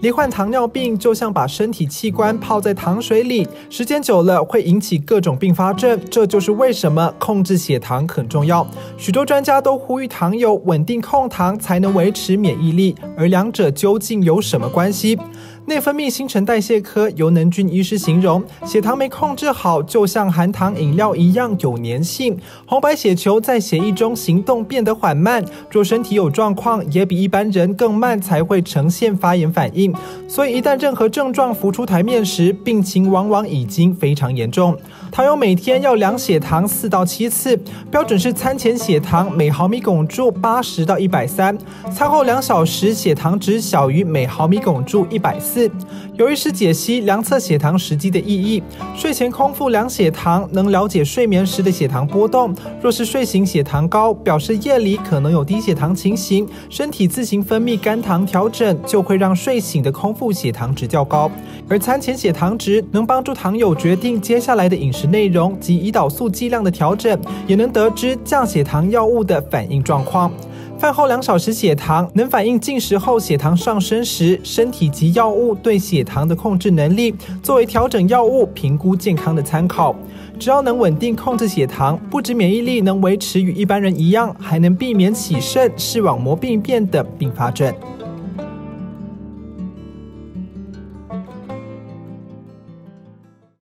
罹患糖尿病就像把身体器官泡在糖水里，时间久了会引起各种并发症。这就是为什么控制血糖很重要。许多专家都呼吁糖友稳定控糖，才能维持免疫力。而两者究竟有什么关系？内分泌新陈代谢科尤能俊医师形容，血糖没控制好，就像含糖饮料一样有粘性，红白血球在血液中行动变得缓慢，若身体有状况，也比一般人更慢才会呈现发炎反应。所以一旦任何症状浮出台面时，病情往往已经非常严重。糖友每天要量血糖四到七次，标准是餐前血糖每毫米汞柱八十到一百三，餐后两小时血糖值小于每毫米汞柱一百四。有医师解析量测血糖时机的意义：睡前空腹量血糖，能了解睡眠时的血糖波动。若是睡醒血糖高，表示夜里可能有低血糖情形，身体自行分泌肝糖调整，就会让睡醒的空腹血糖值较高。而餐前血糖值能帮助糖友决定接下来的饮食内容及胰岛素剂量的调整，也能得知降血糖药物的反应状况。饭后两小时血糖能反映进食后血糖上升时，身体及药物对血糖的控制能力，作为调整药物、评估健康的参考。只要能稳定控制血糖，不止免疫力能维持与一般人一样，还能避免起肾、视网膜病变等并发症。